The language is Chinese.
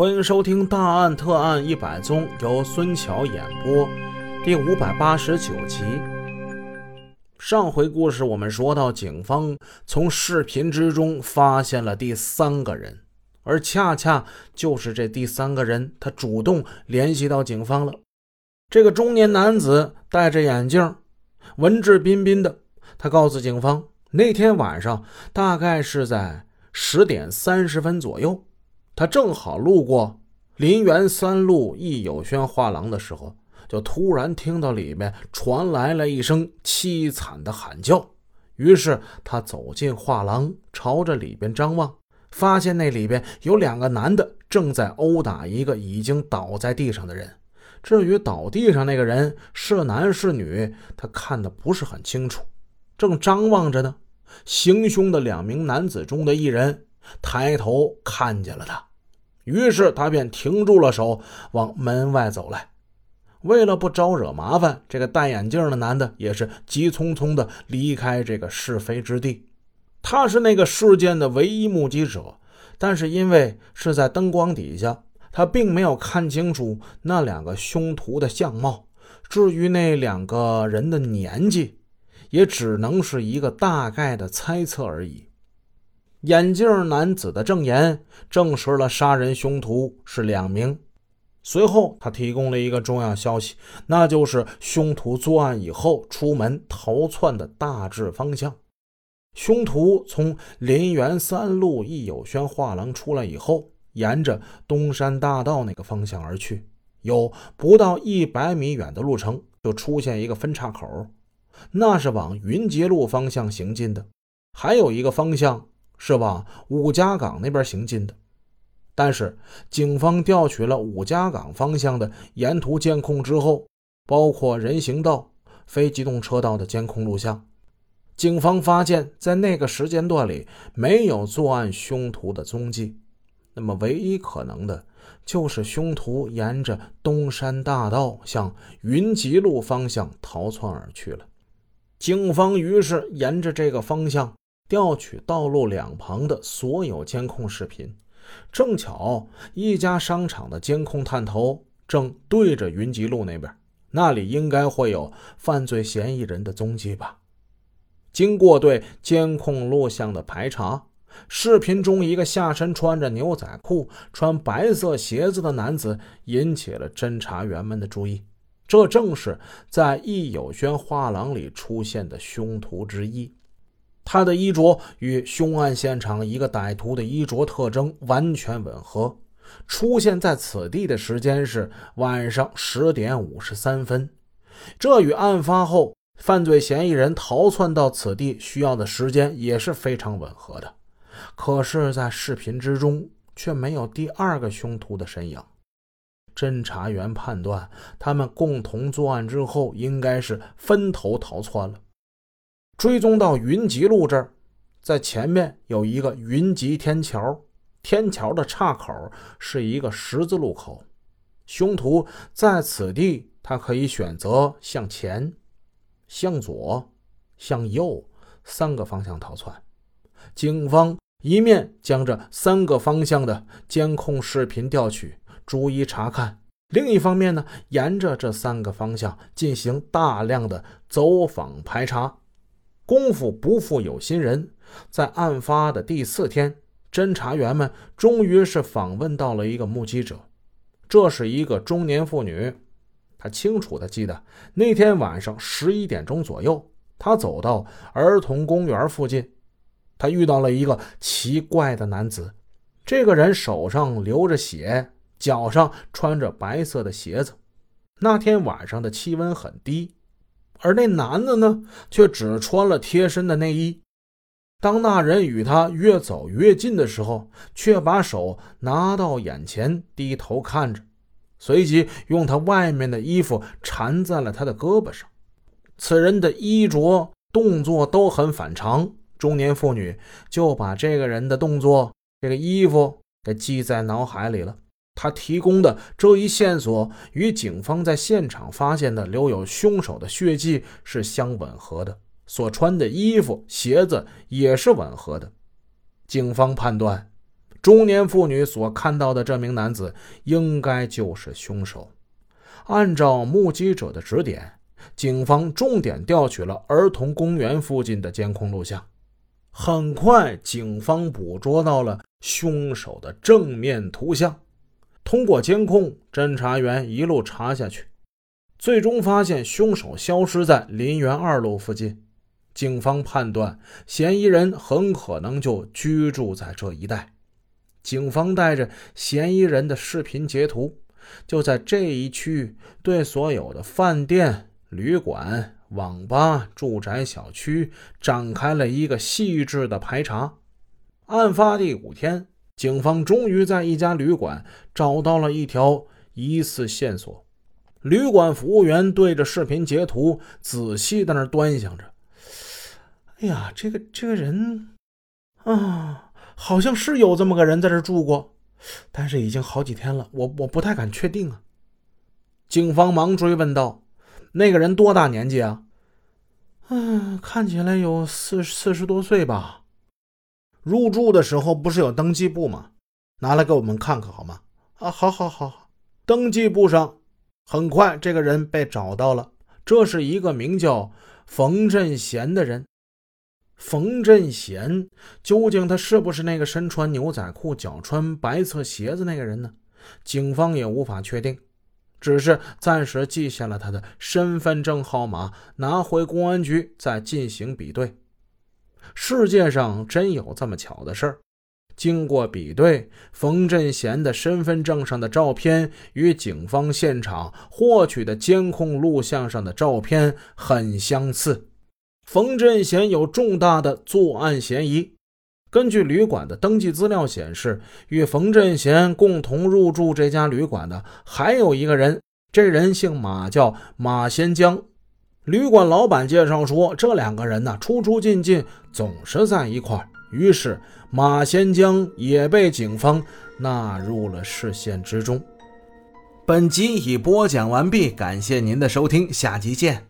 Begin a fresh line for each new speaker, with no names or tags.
欢迎收听《大案特案一百宗》，由孙桥演播，第五百八十九集。上回故事我们说到，警方从视频之中发现了第三个人，而恰恰就是这第三个人，他主动联系到警方了。这个中年男子戴着眼镜，文质彬彬的，他告诉警方，那天晚上大概是在十点三十分左右。他正好路过林园三路益友轩画廊的时候，就突然听到里面传来了一声凄惨的喊叫。于是他走进画廊，朝着里边张望，发现那里边有两个男的正在殴打一个已经倒在地上的人。至于倒地上那个人是男是女，他看的不是很清楚。正张望着呢，行凶的两名男子中的一人抬头看见了他。于是他便停住了手，往门外走来。为了不招惹麻烦，这个戴眼镜的男的也是急匆匆的离开这个是非之地。他是那个事件的唯一目击者，但是因为是在灯光底下，他并没有看清楚那两个凶徒的相貌。至于那两个人的年纪，也只能是一个大概的猜测而已。眼镜男子的证言证实了杀人凶徒是两名。随后，他提供了一个重要消息，那就是凶徒作案以后出门逃窜的大致方向。凶徒从林园三路益友轩画廊出来以后，沿着东山大道那个方向而去，有不到一百米远的路程就出现一个分岔口，那是往云杰路方向行进的。还有一个方向。是往五家岗那边行进的，但是警方调取了五家岗方向的沿途监控之后，包括人行道、非机动车道的监控录像，警方发现，在那个时间段里没有作案凶徒的踪迹。那么，唯一可能的就是凶徒沿着东山大道向云集路方向逃窜而去了。警方于是沿着这个方向。调取道路两旁的所有监控视频，正巧一家商场的监控探头正对着云集路那边，那里应该会有犯罪嫌疑人的踪迹吧。经过对监控录像的排查，视频中一个下身穿着牛仔裤、穿白色鞋子的男子引起了侦查员们的注意，这正是在易友轩画廊里出现的凶徒之一。他的衣着与凶案现场一个歹徒的衣着特征完全吻合。出现在此地的时间是晚上十点五十三分，这与案发后犯罪嫌疑人逃窜到此地需要的时间也是非常吻合的。可是，在视频之中却没有第二个凶徒的身影。侦查员判断，他们共同作案之后，应该是分头逃窜了。追踪到云集路这儿，在前面有一个云集天桥，天桥的岔口是一个十字路口。凶徒在此地，他可以选择向前、向左、向右三个方向逃窜。警方一面将这三个方向的监控视频调取，逐一查看；另一方面呢，沿着这三个方向进行大量的走访排查。功夫不负有心人，在案发的第四天，侦查员们终于是访问到了一个目击者。这是一个中年妇女，她清楚地记得那天晚上十一点钟左右，她走到儿童公园附近，她遇到了一个奇怪的男子。这个人手上流着血，脚上穿着白色的鞋子。那天晚上的气温很低。而那男的呢，却只穿了贴身的内衣。当那人与他越走越近的时候，却把手拿到眼前，低头看着，随即用他外面的衣服缠在了他的胳膊上。此人的衣着、动作都很反常。中年妇女就把这个人的动作、这个衣服给记在脑海里了。他提供的这一线索与警方在现场发现的留有凶手的血迹是相吻合的，所穿的衣服、鞋子也是吻合的。警方判断，中年妇女所看到的这名男子应该就是凶手。按照目击者的指点，警方重点调取了儿童公园附近的监控录像。很快，警方捕捉到了凶手的正面图像。通过监控，侦查员一路查下去，最终发现凶手消失在林园二路附近。警方判断，嫌疑人很可能就居住在这一带。警方带着嫌疑人的视频截图，就在这一区域对所有的饭店、旅馆、网吧、住宅小区展开了一个细致的排查。案发第五天，警方终于在一家旅馆找到了一条疑似线索。旅馆服务员对着视频截图仔细在那端详着。哎呀，这个这个人啊。好像是有这么个人在这住过，但是已经好几天了，我我不太敢确定啊。警方忙追问道：“那个人多大年纪啊？”“嗯，看起来有四四十多岁吧。”“入住的时候不是有登记簿吗？拿来给我们看看好吗？”“啊，好，好，好。”登记簿上很快这个人被找到了，这是一个名叫冯振贤的人。冯振贤究竟他是不是那个身穿牛仔裤、脚穿白色鞋子那个人呢？警方也无法确定，只是暂时记下了他的身份证号码，拿回公安局再进行比对。世界上真有这么巧的事儿？经过比对，冯振贤的身份证上的照片与警方现场获取的监控录像上的照片很相似。冯振贤有重大的作案嫌疑。根据旅馆的登记资料显示，与冯振贤共同入住这家旅馆的还有一个人，这人姓马，叫马先江。旅馆老板介绍说，这两个人呢出出进进总是在一块儿。于是，马先江也被警方纳入了视线之中。本集已播讲完毕，感谢您的收听，下集见。